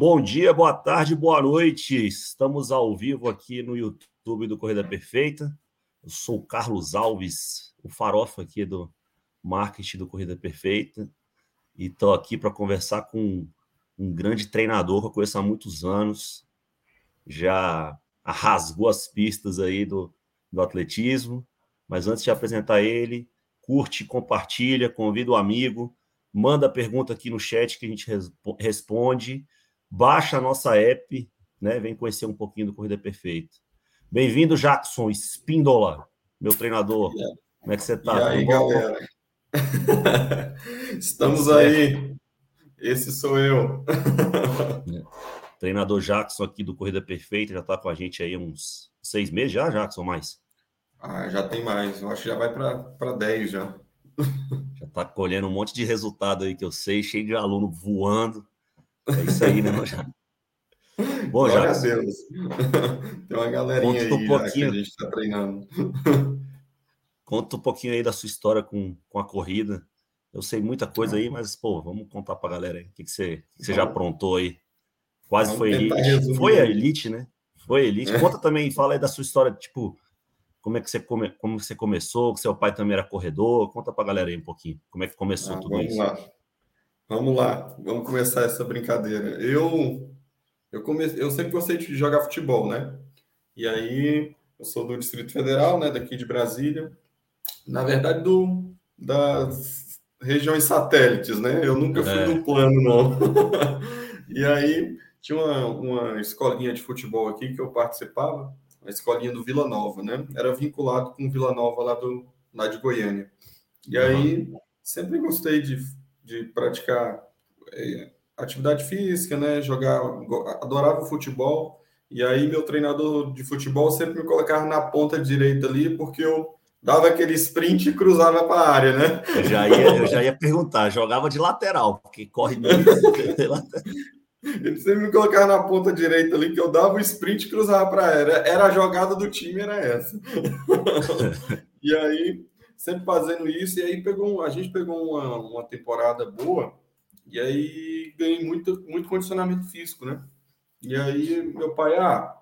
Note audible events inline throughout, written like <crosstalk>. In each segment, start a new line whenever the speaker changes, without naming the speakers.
Bom dia, boa tarde, boa noite. Estamos ao vivo aqui no YouTube do Corrida Perfeita. Eu sou o Carlos Alves, o farofa aqui do marketing do Corrida Perfeita. E estou aqui para conversar com um grande treinador que eu conheço há muitos anos. Já rasgou as pistas aí do, do atletismo. Mas antes de apresentar ele, curte, compartilha, convida o um amigo, manda pergunta aqui no chat que a gente responde baixa a nossa app, né? Vem conhecer um pouquinho do Corrida Perfeita. Bem-vindo, Jackson Spindola, meu treinador. Como é que você está?
E aí, galera? <laughs> Estamos aí. Esse sou eu.
Treinador Jackson aqui do Corrida Perfeita, já está com a gente aí uns seis meses já, Jackson, mais?
Ah, já tem mais. Eu acho que já vai para 10 já. <laughs>
Já está colhendo um monte de resultado aí que eu sei, cheio de aluno voando. É isso aí, né, já.
Bom, já. Deus. <laughs> Tem uma galerinha aí um pouquinho... que a gente está treinando.
Conta um pouquinho aí da sua história com, com a corrida. Eu sei muita coisa aí, mas, pô, vamos contar para a galera aí. O que, que, você, que você já aprontou aí? Quase vamos foi elite. Foi a elite, né? Foi a elite. É. Conta também, fala aí da sua história, tipo, como é que você, come, como você começou, que seu pai também era corredor. Conta para a galera aí um pouquinho. Como é que começou ah, tudo
vamos
isso?
Lá. Vamos lá, vamos começar essa brincadeira. Eu eu comecei, eu sempre gostei de jogar futebol, né? E aí eu sou do Distrito Federal, né, daqui de Brasília. Na verdade do das regiões satélites, né? Eu nunca fui é. no plano não. <laughs> e aí tinha uma, uma escolinha de futebol aqui que eu participava, a escolinha do Vila Nova, né? Era vinculado com Vila Nova lá do lá de Goiânia. E aí sempre gostei de de praticar é, atividade física, né? Jogar, adorava futebol. E aí meu treinador de futebol sempre me colocava na ponta direita ali, porque eu dava aquele sprint e cruzava para a área, né?
Eu já, ia, eu já ia perguntar, jogava de lateral, porque corre muito. <laughs>
Ele sempre me colocava na ponta direita ali, que eu dava o sprint e cruzava para a área. Era a jogada do time, era essa. <laughs> e aí sempre fazendo isso, e aí pegou, a gente pegou uma, uma temporada boa, e aí ganhei muito, muito condicionamento físico, né? E aí meu pai, ah,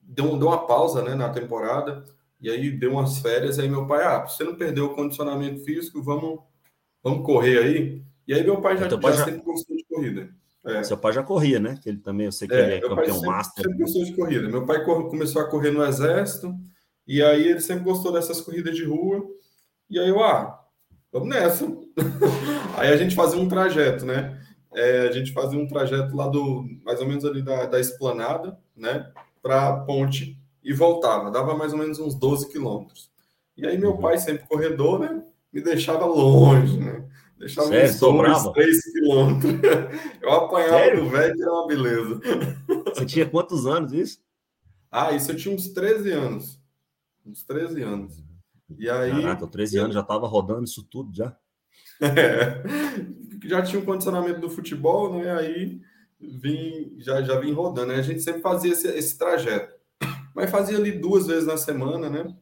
deu, deu uma pausa né, na temporada, e aí deu umas férias, aí meu pai, ah, você não perdeu o condicionamento físico, vamos, vamos correr aí. E aí meu pai já,
pai
já, sempre gostou de corrida.
É. Seu pai já corria, né? Que ele também, eu sei que é, ele é campeão
sempre,
master.
Sempre gostou de corrida. Meu pai começou a correr no exército, e aí ele sempre gostou dessas corridas de rua. E aí eu, ah, vamos nessa. <laughs> aí a gente fazia um trajeto, né? É, a gente fazia um trajeto lá do, mais ou menos ali da, da esplanada, né? Para a ponte e voltava. Dava mais ou menos uns 12 quilômetros. E aí meu uhum. pai, sempre corredor, né? Me deixava longe, né? Deixava Sério? uns 2, 3 quilômetros. <laughs> Eu apanhava Sério? do velho, era uma beleza.
Você tinha quantos anos isso?
Ah, isso eu tinha uns 13 anos uns 13 anos. E aí.
Caraca, 13 anos já estava rodando isso tudo já.
É, <laughs> já tinha um condicionamento do futebol, né? Aí vim, já, já vim rodando. Né? A gente sempre fazia esse, esse trajeto. Mas fazia ali duas vezes na semana, né?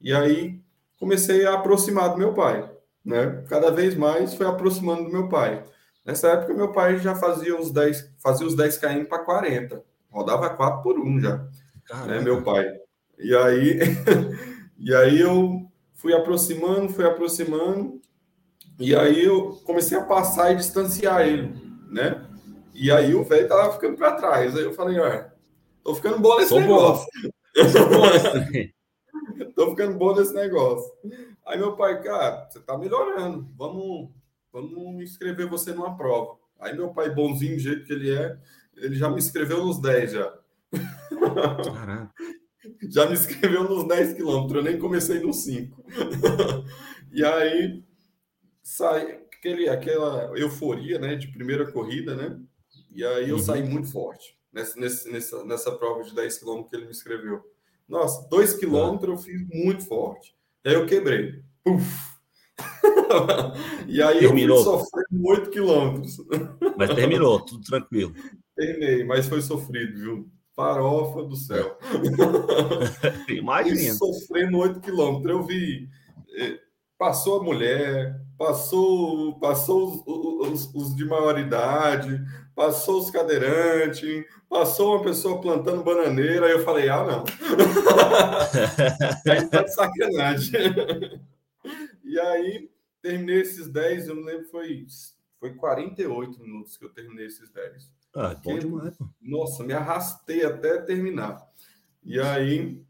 E aí comecei a aproximar do meu pai, né? Cada vez mais foi aproximando do meu pai. Nessa época, meu pai já fazia os 10, fazia os 10 km para 40. Rodava 4 por 1 já. Né, meu pai. E aí, <laughs> e aí eu fui aproximando, fui aproximando, e aí eu comecei a passar e distanciar ele, né? E aí o velho tava ficando para trás. Aí eu falei, olha, tô ficando bom nesse Sou negócio. <laughs> Bom. Sou bom <laughs> tô ficando bom nesse negócio. Aí meu pai, cara, você tá melhorando. Vamos, vamos inscrever você numa prova. Aí meu pai, bonzinho do jeito que ele é, ele já me inscreveu nos 10 já. Caraca já me inscreveu nos 10 quilômetros, eu nem comecei nos 5. <laughs> e aí sai aquele, aquela euforia né, de primeira corrida, né? E aí eu uhum. saí muito forte nessa, nessa, nessa prova de 10 quilômetros que ele me inscreveu. Nossa, 2 quilômetros eu fiz muito forte. E aí eu quebrei. Puf! <laughs> e aí terminou. eu sofrendo 8 quilômetros.
Mas terminou, tudo tranquilo.
Terminei, mas foi sofrido, viu? Farofa do céu. <laughs>
Imagina.
sofrendo 8 quilômetros. Eu vi. É, passou a mulher, passou, passou os, os, os de maioridade, passou os cadeirantes, passou uma pessoa plantando bananeira, aí eu falei, ah, não. <laughs> aí tá de sacanagem. e aí, terminei esses 10, eu não lembro, foi, foi 48 minutos que eu terminei esses 10.
Ah, bom demais.
Nossa, me arrastei até terminar. E aí,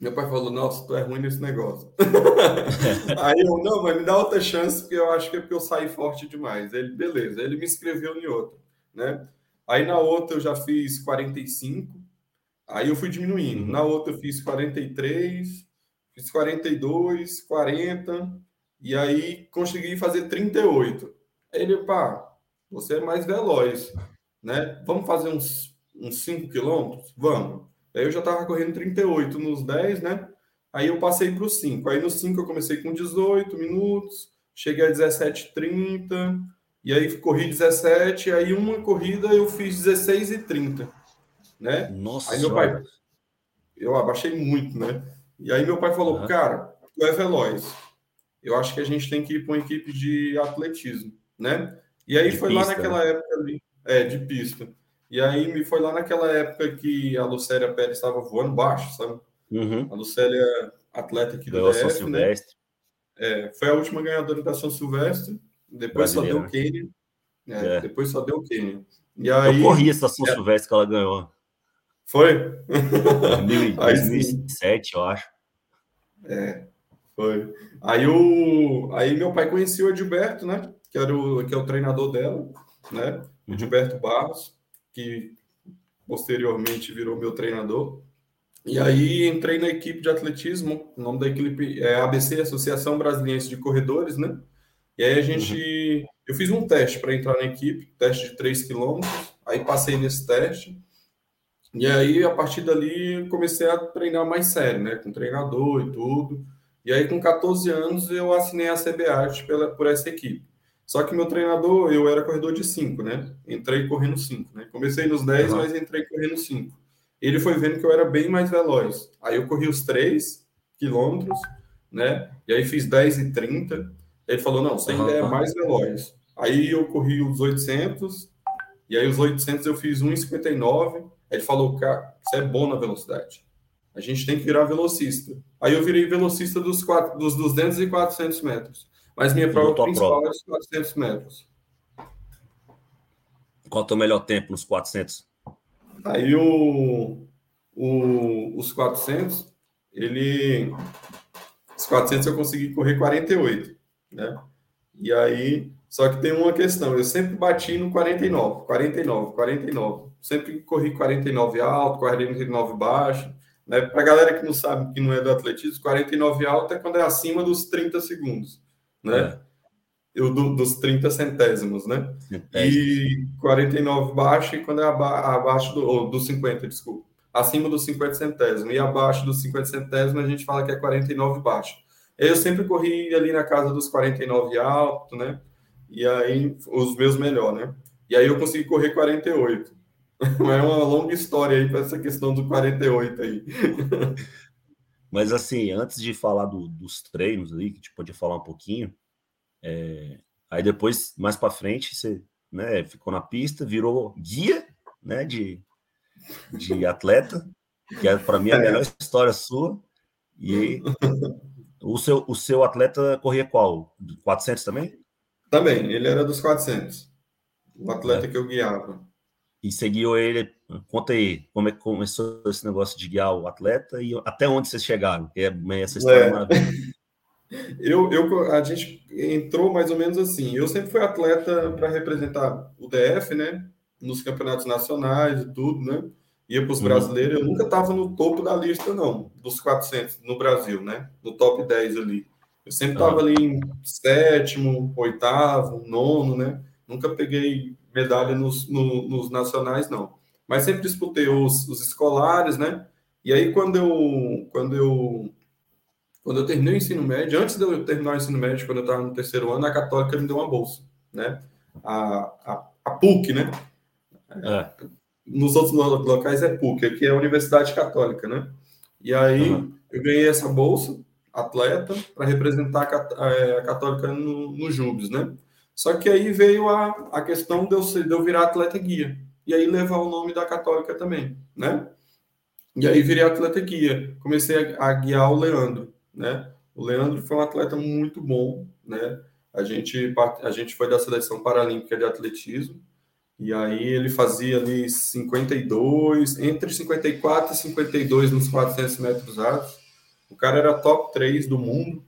meu pai falou: Nossa, tu é ruim nesse negócio. <laughs> aí eu, não, mas me dá outra chance, porque eu acho que é porque eu saí forte demais. Ele, beleza, ele me inscreveu em outra, né? Aí na outra eu já fiz 45, aí eu fui diminuindo. Uhum. Na outra eu fiz 43, fiz 42, 40, e aí consegui fazer 38. Aí ele, pá, você é mais veloz, né? Vamos fazer uns, uns 5 quilômetros? Vamos. Aí eu já estava correndo 38 nos 10, né? Aí eu passei para os 5. Aí nos 5 eu comecei com 18 minutos, cheguei a 17,30, e aí corri 17, aí uma corrida eu fiz 16 e 30, né?
Nossa
Aí meu pai, eu abaixei muito, né? E aí meu pai falou, uhum. cara, tu é veloz. Eu acho que a gente tem que ir para uma equipe de atletismo, né? E aí de foi pista, lá naquela né? época ali, é, de pista. E aí me foi lá naquela época que a Lucélia Pérez estava voando baixo, sabe?
Uhum.
A Lucélia, atleta aqui do DF, São né? Silvestre. Né? É, foi a última ganhadora da São Silvestre. Depois só deu o Quênia. É, é. Depois só deu o Quênia. E aí,
eu corri essa São é. Silvestre que ela ganhou.
Foi?
2007, eu acho.
É, foi. Aí, o, aí meu pai conhecia o Edilberto, né? Que, era o, que é o treinador dela, né? O Edilberto Barros que posteriormente virou meu treinador. E aí entrei na equipe de atletismo, o nome da equipe é ABC, Associação Brasileira de Corredores, né? E aí a gente, uhum. eu fiz um teste para entrar na equipe, teste de 3 quilômetros, aí passei nesse teste, e aí a partir dali comecei a treinar mais sério, né? Com treinador e tudo. E aí com 14 anos eu assinei a CBAT pela, por essa equipe. Só que meu treinador, eu era corredor de 5, né? Entrei correndo 5, né? Comecei nos 10, uhum. mas entrei correndo 5. Ele foi vendo que eu era bem mais veloz. Aí eu corri os 3 quilômetros, né? E aí fiz 10 e 30. Ele falou, não, você ainda uhum. é mais veloz. Aí eu corri os 800, e aí os 800 eu fiz 1,59. Ele falou, cara, você é bom na velocidade. A gente tem que virar velocista. Aí eu virei velocista dos, quatro, dos 200 e 400 metros. Mas minha prova principal prova. é os 400 metros.
Qual é o teu melhor tempo nos 400?
Aí o, o, os 400, ele... Os 400 eu consegui correr 48, né? E aí, só que tem uma questão, eu sempre bati no 49, 49, 49. Sempre corri 49 alto, 49 baixo. Né? Para galera que não sabe, que não é do atletismo, 49 alto é quando é acima dos 30 segundos né? É. Eu, do, dos 30 centésimos, né? E 49 baixo e quando é aba, abaixo do, ou, dos 50, desculpa. Acima dos 50 centésimos. E abaixo dos 50 centésimos a gente fala que é 49 baixo. Eu sempre corri ali na casa dos 49 alto, né? E aí, os meus melhor, né? E aí eu consegui correr 48. <laughs> É uma longa história aí para essa questão do 48 aí. <laughs>
Mas assim, antes de falar do, dos treinos ali, que a gente podia falar um pouquinho, é, aí depois, mais para frente, você né, ficou na pista, virou guia né, de, de atleta, que é para mim a é. melhor história sua. E o seu, o seu atleta corria qual? 400 também?
Também, ele era dos 400. O atleta é. que eu guiava
e seguiu ele. Conta aí como é que começou esse negócio de guiar o atleta e até onde vocês chegaram, é essa história é. maravilhosa. <laughs>
Eu, eu, a gente entrou mais ou menos assim. Eu sempre fui atleta para representar o DF, né? Nos campeonatos nacionais e tudo, né? Ia para os uhum. brasileiros. Eu nunca estava no topo da lista, não, dos 400 no Brasil, né? No top 10 ali. Eu sempre estava ali em sétimo, oitavo, nono, né? Nunca peguei medalha nos, no, nos nacionais, não. Mas sempre disputei os, os escolares, né? E aí, quando eu, quando eu quando eu terminei o ensino médio, antes de eu terminar o ensino médio, quando eu estava no terceiro ano, a Católica me deu uma bolsa, né? A, a, a PUC, né? É. Nos outros locais é PUC, aqui é a Universidade Católica, né? E aí uhum. eu ganhei essa bolsa, atleta para representar a, é, a Católica no, no Jubes, né? Só que aí veio a, a questão de eu, de eu virar atleta guia. E aí levar o nome da Católica também, né? E aí virei atleta guia. Comecei a, a guiar o Leandro, né? O Leandro foi um atleta muito bom, né? A gente, a gente foi da seleção paralímpica de atletismo, e aí ele fazia ali 52, entre 54 e 52 nos 400 metros rasos. O cara era top 3 do mundo,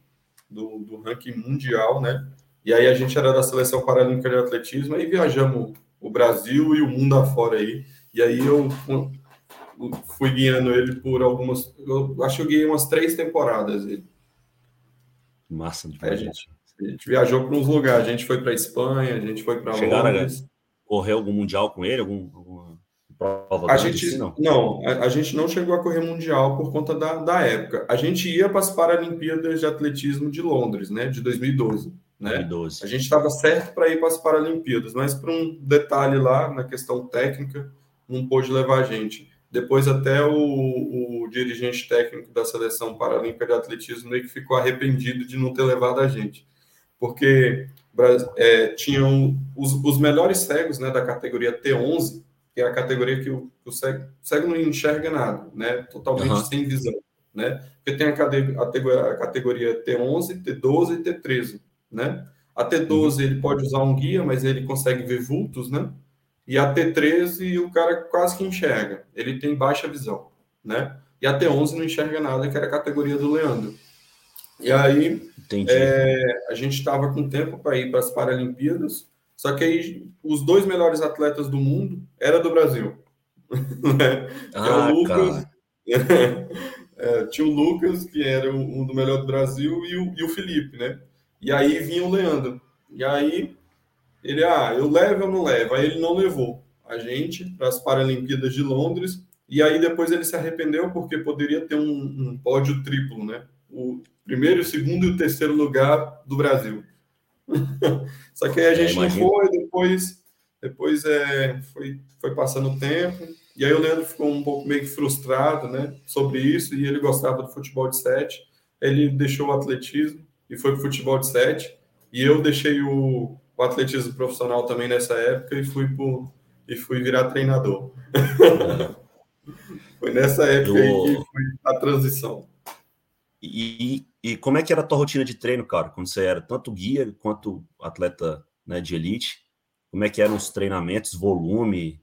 do, do ranking mundial, né? E aí a gente era da seleção paralímpica de atletismo, aí viajamos o Brasil e o mundo afora aí. E aí eu fui guiando ele por algumas. Eu acho que eu guiei umas três temporadas. Ele.
Massa de
a gente, a gente viajou para uns lugares. A gente foi para Espanha, a gente foi para
Londres. Correr algum mundial com ele? Algum, alguma
prova? A gente assim, não. Não, a, a, gente não chegou a correr mundial por conta da, da época. A gente ia para as Paralimpíadas de Atletismo de Londres, né? De 2012. Né? 2012. A gente estava certo para ir para as Paralimpíadas, mas por um detalhe lá na questão técnica, não pôde levar a gente. Depois até o, o, dirigente técnico da seleção paralímpica de atletismo meio que ficou arrependido de não ter levado a gente, porque é, tinham os, os, melhores cegos né, da categoria T11, que é a categoria que o, o cego, o cego não enxerga nada, né, totalmente uhum. sem visão, né, porque tem a, a, a categoria T11, T12 e T13, né, a T12 uhum. ele pode usar um guia, mas ele consegue ver vultos, né, e a T13 o cara quase que enxerga, ele tem baixa visão, né? E a T11 não enxerga nada, que era a categoria do Leandro. E aí é, a gente estava com tempo para ir para as Paralimpíadas, só que aí os dois melhores atletas do mundo era do Brasil. <laughs> Ah, o Lucas, <laughs> é, tinha o Lucas, que era um do melhor do Brasil, e o, e o Felipe, né? E aí vinha o Leandro. E aí ele, ah, eu levo ou não levo? Aí ele não levou a gente para as Paralimpíadas de Londres. E aí depois ele se arrependeu porque poderia ter um, um pódio triplo, né? O primeiro, o segundo e o terceiro lugar do Brasil. <laughs> Só que aí a gente é, não foi, depois, depois é, foi, foi passando o tempo. E aí o Leandro ficou um pouco meio que frustrado, né? Sobre isso, e ele gostava do futebol de sete. Ele deixou o atletismo e foi para o futebol de sete. E eu deixei o, o atletismo profissional também nessa época e fui pro, e fui virar treinador. <laughs> foi nessa época Eu... que foi a transição.
E, e como é que era a tua rotina de treino, cara? Quando você era tanto guia quanto atleta né, de elite? Como é que eram os treinamentos, volume?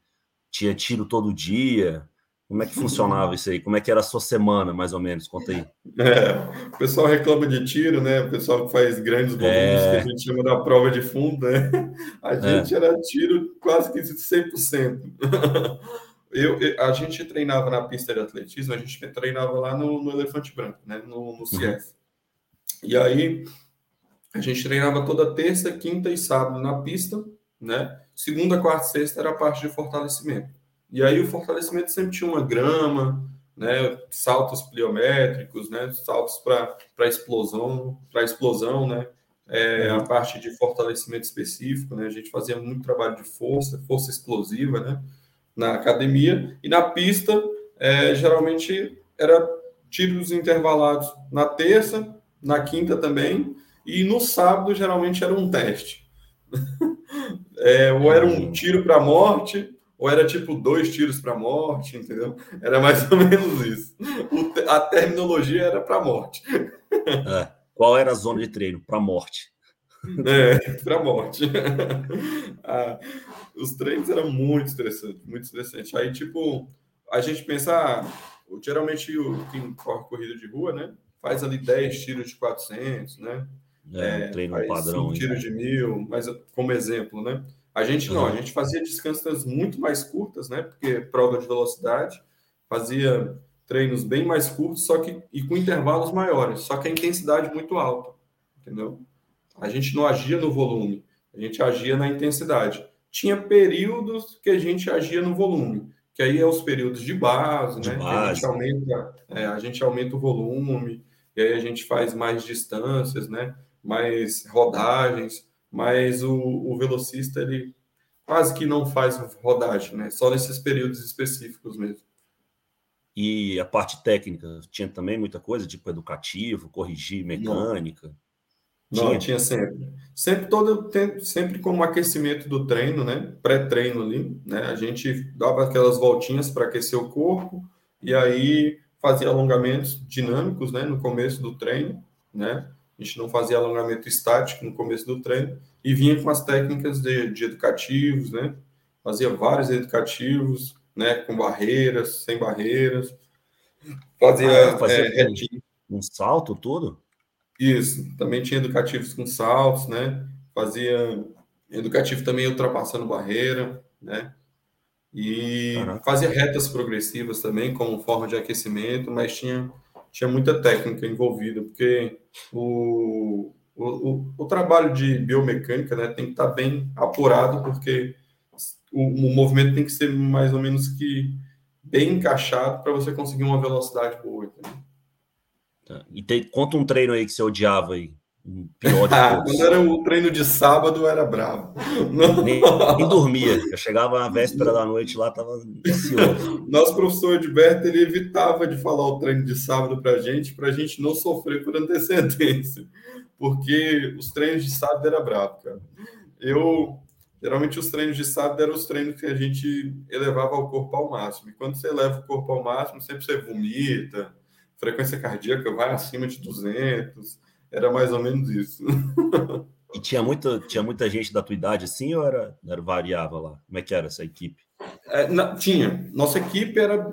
Tinha tiro todo dia? Como é que funcionava isso aí? Como é que era a sua semana, mais ou menos? Conta aí.
É, o pessoal reclama de tiro, né? O pessoal que faz grandes volumes, é... que a gente chama da prova de fundo, né? A é. gente é. era tiro quase que 100%. Eu, a gente treinava na pista de atletismo, a gente treinava lá no, no Elefante Branco, né? No, no CF. Uhum. E aí, a gente treinava toda terça, quinta e sábado na pista, né? Segunda, quarta e sexta era a parte de fortalecimento. E aí o fortalecimento sempre tinha uma grama, né, saltos pliométricos, né, saltos para explosão, para explosão, né, é, a parte de fortalecimento específico, né, a gente fazia muito trabalho de força, força explosiva, né, na academia. E na pista, é, geralmente era tiros intervalados na terça, na quinta também e no sábado geralmente era um teste, <laughs> é, ou era um tiro para morte ou era tipo dois tiros para morte, entendeu? Era mais ou menos isso. A terminologia era para morte.
É. Qual era a zona de treino? Para morte.
É, para morte. <laughs> ah, os treinos eram muito estressantes, muito estressantes. Aí, tipo, a gente pensa, ah, geralmente o, quem corre corrida de rua, né? Faz ali 10 tiros de 400, né?
É, é treino padrão.
tiros de mil, mas como exemplo, né? A gente não, a gente fazia descansos muito mais curtas, né? Porque prova de velocidade, fazia treinos bem mais curtos, só que e com intervalos maiores, só que a intensidade muito alta, entendeu? A gente não agia no volume, a gente agia na intensidade. Tinha períodos que a gente agia no volume, que aí é os períodos de base, de né? Base. A gente aumenta, é, a gente aumenta o volume, e aí a gente faz mais distâncias, né? Mais rodagens mas o, o velocista ele quase que não faz rodagem, né? Só nesses períodos específicos mesmo.
E a parte técnica, tinha também muita coisa, tipo educativo, corrigir mecânica?
Não, tinha, tinha sempre. Sempre todo sempre como aquecimento do treino, né? Pré-treino ali, né? A gente dava aquelas voltinhas para aquecer o corpo e aí fazia alongamentos dinâmicos, né? No começo do treino, né? A gente não fazia alongamento estático no começo do treino e vinha com as técnicas de, de educativos, né? Fazia vários educativos, né, com barreiras, sem barreiras.
Fazia, ah, fazia é, um salto, tudo?
Isso, também tinha educativos com saltos, né? Fazia educativo também ultrapassando barreira, né? E fazia retas progressivas também, como forma de aquecimento, mas tinha, tinha muita técnica envolvida, porque o, o, o, trabalho de biomecânica né, tem que estar bem apurado, porque o, o movimento tem que ser mais ou menos que bem encaixado para você conseguir uma velocidade boa.
Tá. E conta um treino aí que você odiava aí. Pior
de <laughs> ah, Quando era o treino de sábado, era bravo.
Nem, nem, dormia. Eu chegava na véspera da noite lá, tava ansioso. <laughs>
Nosso professor Edberto, ele evitava de falar o treino de sábado para gente, para a gente não sofrer por antecedência. Porque os treinos de sábado era bravo, cara. Eu, Geralmente os treinos de sábado eram os treinos que a gente elevava o corpo ao máximo. E quando você eleva o corpo ao máximo, sempre você vomita, frequência cardíaca vai acima de 200. Era mais ou menos isso. <laughs>
E tinha muita, tinha muita gente da tua idade assim ou era, era variava lá? Como é que era essa equipe?
É, na, tinha. Nossa equipe era,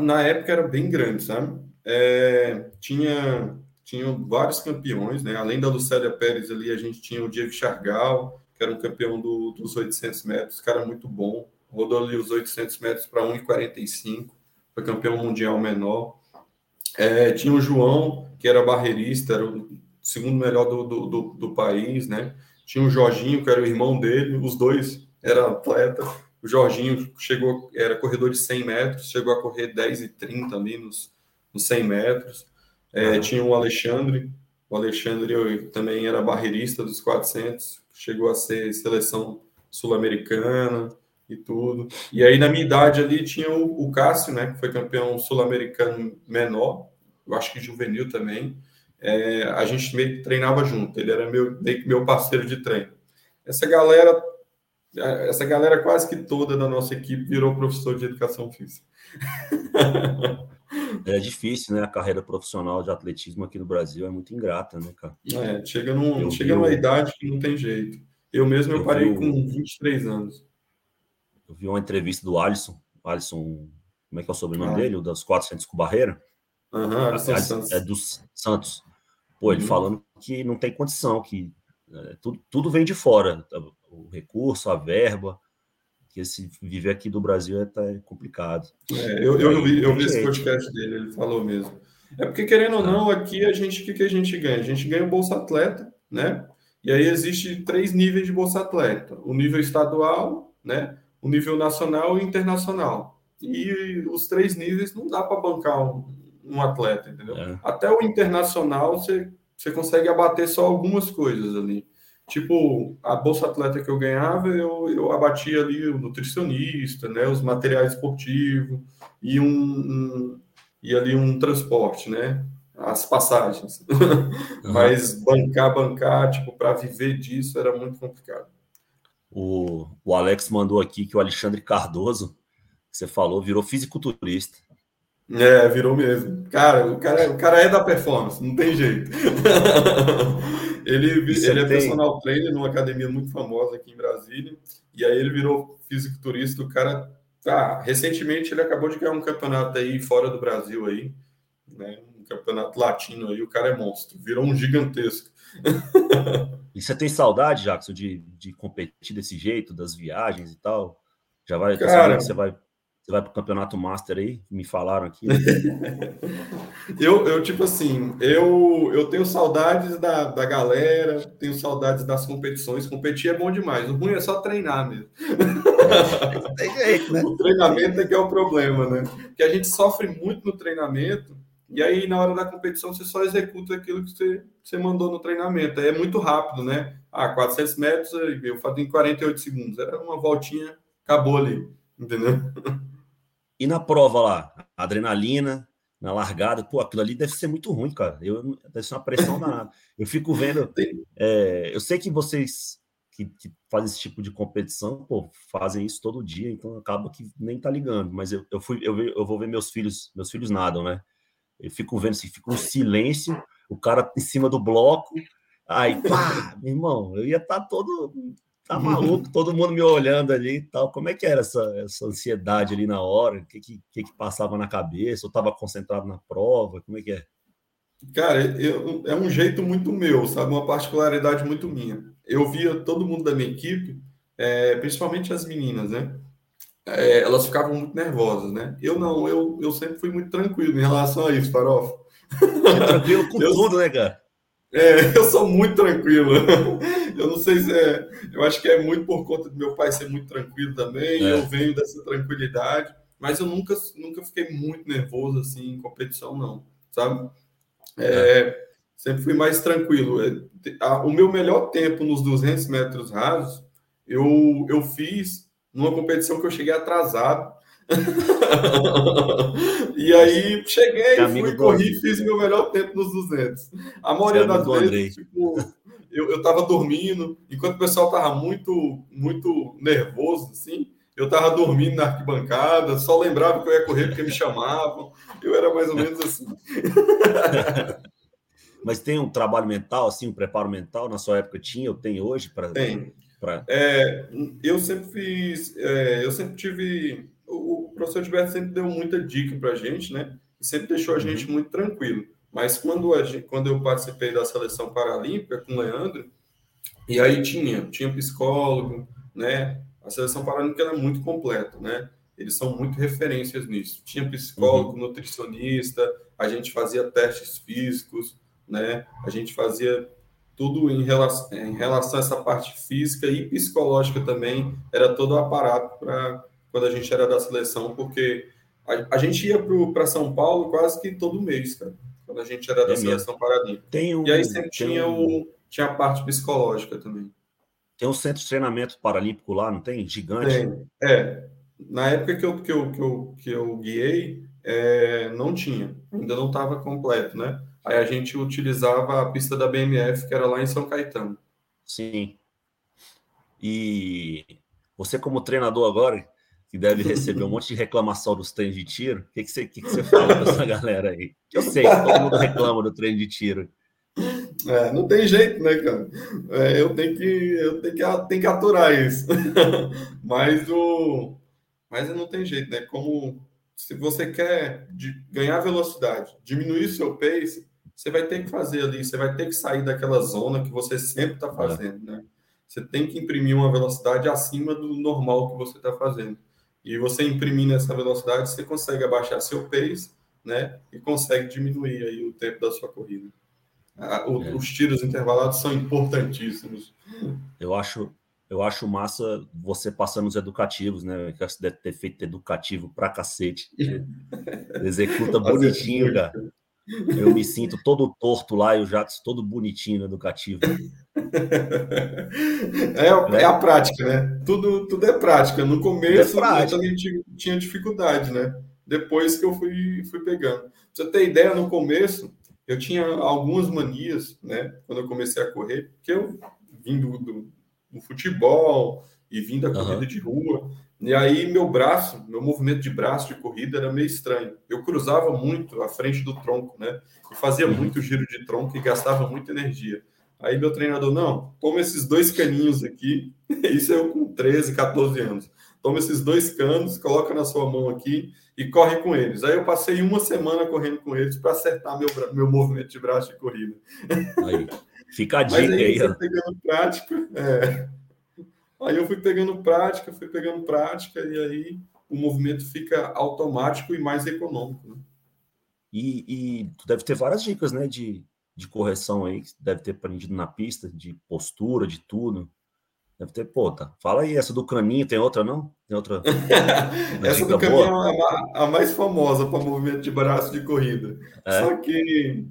na época, era bem grande, sabe? É, tinha, tinha vários campeões, né? Além da Lucélia Pérez ali, a gente tinha o Diego Chargal, que era um campeão do, dos 800 metros, cara muito bom, rodou ali os 800 metros para 1,45, foi campeão mundial menor. É, tinha o João, que era barreirista, era o segundo melhor do, do, do, do, país, né? Tinha o Jorginho, que era o irmão dele, os dois eram atleta. O Jorginho chegou, era corredor de 100 metros, chegou a correr 10 e 30 ali nos, nos 100 metros. É, tinha o Alexandre, o Alexandre também era barreirista dos 400, chegou a ser seleção sul-americana e tudo. E aí, na minha idade ali, tinha o, o Cássio, né, que foi campeão sul-americano menor, eu acho que juvenil também. É, a gente meio que treinava junto, ele era meu, meio que meu parceiro de treino. Essa galera, essa galera quase que toda da nossa equipe virou professor de educação física. <laughs>
É difícil, né? A carreira profissional de atletismo aqui no Brasil é muito ingrata, né, cara?
É, chega, num, chega vi, numa idade que não tem jeito. Eu mesmo eu, eu parei vi, com 23 anos.
Eu vi uma entrevista do Alisson. Alisson, como é que é o sobrenome ah. dele? O das 400 com barreira?
Aham, Alisson é, Santos.
É dos Santos. Pô, ele uhum. falando que não tem condição, que é, tudo, tudo vem de fora. O recurso, a verba que esse viver aqui do Brasil é, tá, complicado.
É, eu, eu, vi, eu vi esse podcast dele, ele falou mesmo. É porque, querendo ou tá. não, aqui a gente, o que, que a gente ganha? A gente ganha o Bolsa Atleta, né? E aí existe três níveis de Bolsa Atleta: o nível estadual, né? O nível nacional e internacional. E os três níveis não dá para bancar um, um, atleta, entendeu? É. Até o internacional você, você consegue abater só algumas coisas ali. Tipo, a bolsa atleta que eu ganhava, eu, eu abatia ali o nutricionista, né, os materiais esportivos e um, um e ali um transporte, né, as passagens. <laughs> Uhum. Mas bancar, bancar, tipo, para viver disso era muito complicado.
O, o Alex mandou aqui que o Alexandre Cardoso, que você falou, virou fisiculturista.
É, virou mesmo. Cara, o cara, o cara é da performance, não tem jeito. <laughs> ele, ele é tem... personal trainer numa academia muito famosa aqui em Brasília, e aí ele virou fisiculturista. O cara, tá, recentemente ele acabou de ganhar um campeonato aí fora do Brasil aí, né? Um campeonato latino aí, o cara é monstro, virou um gigantesco. <laughs>
e você tem saudade, Jackson, de, de competir desse jeito, das viagens e tal? Já vai, cara, você vai você vai para o campeonato master aí? Me falaram aqui. Né? <laughs>
eu, eu, tipo assim, eu, eu tenho saudades da, da galera, tenho saudades das competições. Competir é bom demais. O ruim é só treinar mesmo. Tem jeito, né? O treinamento é que é o problema, né? Porque a gente sofre muito no treinamento. E aí, na hora da competição, você só executa aquilo que você, você mandou no treinamento. Aí é muito rápido, né? Ah, 400 metros, eu faço em 48 segundos. Era uma voltinha, acabou ali, entendeu?
E na prova lá, adrenalina, na largada, pô, aquilo ali deve ser muito ruim, cara. Eu, deve ser uma pressão danada. Eu fico vendo. <laughs> É, eu sei que vocês que, que, fazem esse tipo de competição, pô, fazem isso todo dia, então acaba que nem tá ligando. Mas eu, eu fui, eu, eu vou ver meus filhos, meus filhos nadam, né? Eu fico vendo assim, fica um silêncio, o cara em cima do bloco, aí, pá, meu irmão, eu ia estar tá todo tá maluco, todo mundo me olhando ali e tal. Como é que era essa, essa ansiedade ali na hora? O que, que, que passava na cabeça? Eu estava concentrado na prova? Como é que é?
Cara, eu, é um jeito muito meu, sabe? Uma particularidade muito minha. Eu via todo mundo da minha equipe, é, principalmente as meninas, né? É, elas ficavam muito nervosas, né? Eu não, eu, eu sempre fui muito tranquilo em relação a isso, Farofa.
Tranquilo com <laughs> eu, tudo, né, cara?
É, <laughs> eu sou muito tranquilo. Eu não sei se é. Eu acho que é muito por conta do meu pai ser muito tranquilo também. É. Eu venho dessa tranquilidade, mas eu nunca, nunca fiquei muito nervoso assim em competição, não, sabe? É, é. Sempre fui mais tranquilo. É, o meu melhor tempo nos 200 metros rasos, eu, eu fiz numa competição que eu cheguei atrasado. <laughs> e aí cheguei, fui, corri, fiz meu melhor tempo nos 200. A maioria das vezes, tipo, eu, eu tava dormindo, enquanto o pessoal tava muito, muito nervoso, assim, eu tava dormindo na arquibancada, só lembrava que eu ia correr porque me chamavam. Eu era mais ou menos assim. <laughs>
Mas tem um trabalho mental, assim, um preparo mental na sua época tinha, eu tenho hoje para.
Tem. Pra... É, eu sempre fiz, é, eu sempre tive. O, o professor Gilberto sempre deu muita dica para a gente, né? E sempre deixou a gente uhum. muito tranquilo. Mas quando, a quando eu participei da seleção paralímpica com o Leandro, e aí tinha, tinha psicólogo, né? A seleção paralímpica era muito completa, né? Eles são muito referências nisso. Tinha psicólogo, uhum. nutricionista, a gente fazia testes físicos, né? A gente fazia tudo em relação, em relação a essa parte física e psicológica também. Era todo o aparato para quando a gente era da seleção, porque a, a gente ia para São Paulo quase que todo mês, cara quando a gente era da é seleção paralímpica. Um, e aí sempre tinha, um, o, tinha a parte psicológica também.
Tem um centro de treinamento paralímpico lá, não tem? Gigante? Tem.
É. Na época que eu, que eu, que eu, que eu guiei, é, não tinha. Ainda não estava completo, né? Aí a gente utilizava a pista da BMF, que era lá em São Caetano.
Sim. E você, como treinador agora, que deve receber um monte de reclamação dos treinos de tiro. O que, que, você, que, que você fala para essa galera aí? Eu sei, todo mundo reclama do treino de tiro.
É, não tem jeito, né, cara? É, eu tenho que, eu tenho que, tenho que aturar isso. <laughs> mas o, mas não tem jeito, né? Como se você quer ganhar velocidade, diminuir seu pace, você vai ter que fazer ali, você vai ter que sair daquela zona que você sempre está é. fazendo, né? Você tem que imprimir uma velocidade acima do normal que você está fazendo. E você imprimindo essa velocidade, você consegue abaixar seu pace, né? E consegue diminuir aí o tempo da sua corrida. O, é. Os tiros intervalados são importantíssimos.
Eu acho, eu acho massa você passando os educativos, né? Que você deve ter feito educativo pra cacete. <laughs> Executa bonitinho, cara. Eu me sinto todo torto lá e o Jatos todo bonitinho no educativo. <laughs>
É, é, a prática, né? Tudo, tudo é prática. No começo é eu também tinha dificuldade, né? Depois que eu fui, fui pegando. Pra você ter ideia, no começo eu tinha algumas manias, né? Quando eu comecei a correr, porque eu vim do, do, do futebol e vim da corrida uhum. de rua. E aí meu braço, meu movimento de braço de corrida era meio estranho. Eu cruzava muito à frente do tronco, né? E fazia uhum. muito giro de tronco e gastava muita energia. Aí meu treinador, não, toma esses dois caninhos aqui. <laughs> Isso eu com 13, 14 anos. Toma esses dois canos, coloca na sua mão aqui e corre com eles. Aí eu passei uma semana correndo com eles para acertar meu, meu movimento de braço de corrida.
Aí, fica a dica aí. aí
pegando prática, é. Aí eu fui pegando prática, fui pegando prática, e aí o movimento fica automático e mais econômico. Né?
E, e tu deve ter várias dicas, né, de, de correção aí, que deve ter aprendido na pista, de postura, de tudo. Deve ter, pô, tá. Fala aí, essa do caninho, tem outra, não? Tem outra. <laughs>
essa do caninho é a, a, mais famosa para movimento de braço de corrida. É? Só que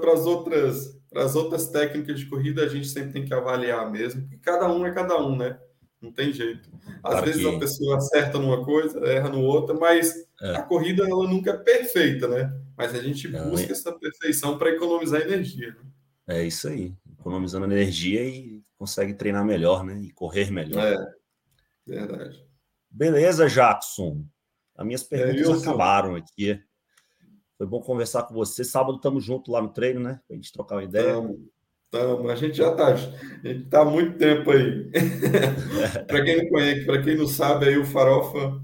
para as outras para as outras técnicas de corrida, a gente sempre tem que avaliar mesmo, porque cada um é cada um, né? Não tem jeito. Às claro vezes que... a pessoa acerta numa coisa, erra no outra, mas é. a corrida ela nunca é perfeita, né? Mas a gente busca é. essa perfeição para economizar energia. Né?
É isso aí, economizando energia e consegue treinar melhor, né? E correr melhor.
É, verdade.
Beleza, Jackson. As minhas é, perguntas é, acabaram aqui. Foi bom conversar com você. Sábado estamos juntos lá no treino, né? Para a gente trocar uma ideia.
Tamo, tamo. A gente já está. A gente está há muito tempo aí. <laughs> para quem não conhece, para quem não sabe, aí o Farofa,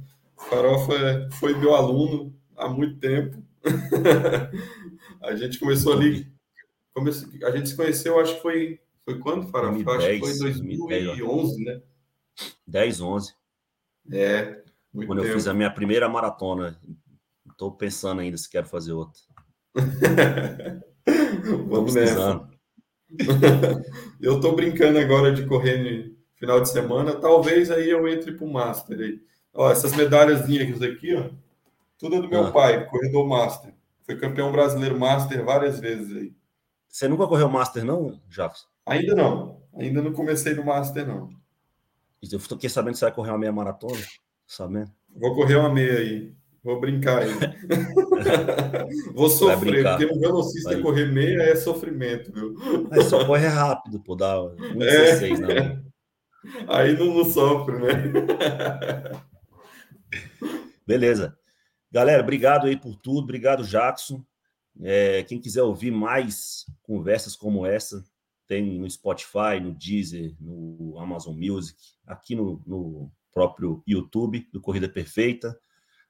Farofa foi meu aluno há muito tempo. <laughs> a gente começou ali. a gente se conheceu, acho que foi. Foi quando, Farofa? 2010, acho que foi em 2011, né?
10, 11.
É.
Quando tempo. eu fiz a minha primeira maratona Estou pensando ainda se quero fazer outra. <laughs>
Vamos nessa. <laughs> eu estou brincando agora de correr no final de semana. Talvez aí eu entre para o Master. Aí. Ó, essas medalhazinhas aqui, ó, tudo é do meu ah. pai, corredor Master. Foi campeão brasileiro Master várias vezes aí.
Você nunca correu Master, não, Jafs?
Ainda não. Ainda não comecei no Master, não.
Eu fiquei sabendo que você vai correr uma meia maratona. Sabendo?
Vou correr uma meia aí. Vou brincar aí. <laughs> Vou sofrer, porque um velocista vai. correr meia é sofrimento, viu?
Mas só corre rápido, pô, dá 1,16, é.
né? <laughs> Aí não, não sofre, né?
Beleza. Galera, obrigado aí por tudo. Obrigado, Jackson. É, quem quiser ouvir mais conversas como essa, tem no Spotify, no Deezer, no Amazon Music, aqui no, no próprio YouTube do Corrida Perfeita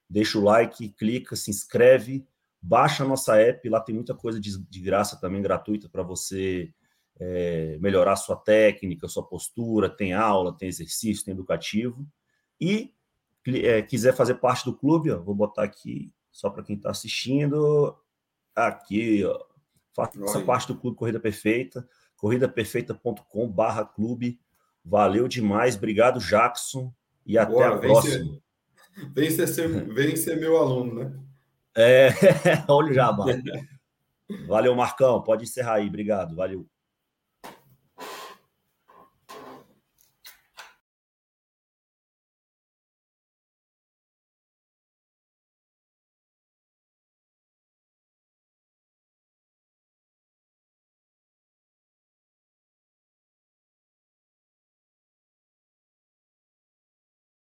deixa o like, clica, se inscreve, baixa a nossa app, lá tem muita coisa de, de graça também, gratuita, para você é, melhorar a sua técnica, sua postura, tem aula, tem exercício, tem educativo. E é, quiser fazer parte do clube, ó, vou botar aqui só para quem está assistindo, aqui, ó, faça parte do Clube Corrida Perfeita, corridaperfeita.com barra clube. Valeu demais, obrigado, Jackson, e até Boa, a próxima.
Vem ser, vem ser meu aluno, né?
É, <laughs> olha o jabá. Valeu, Marcão. Pode encerrar aí. Obrigado. Valeu.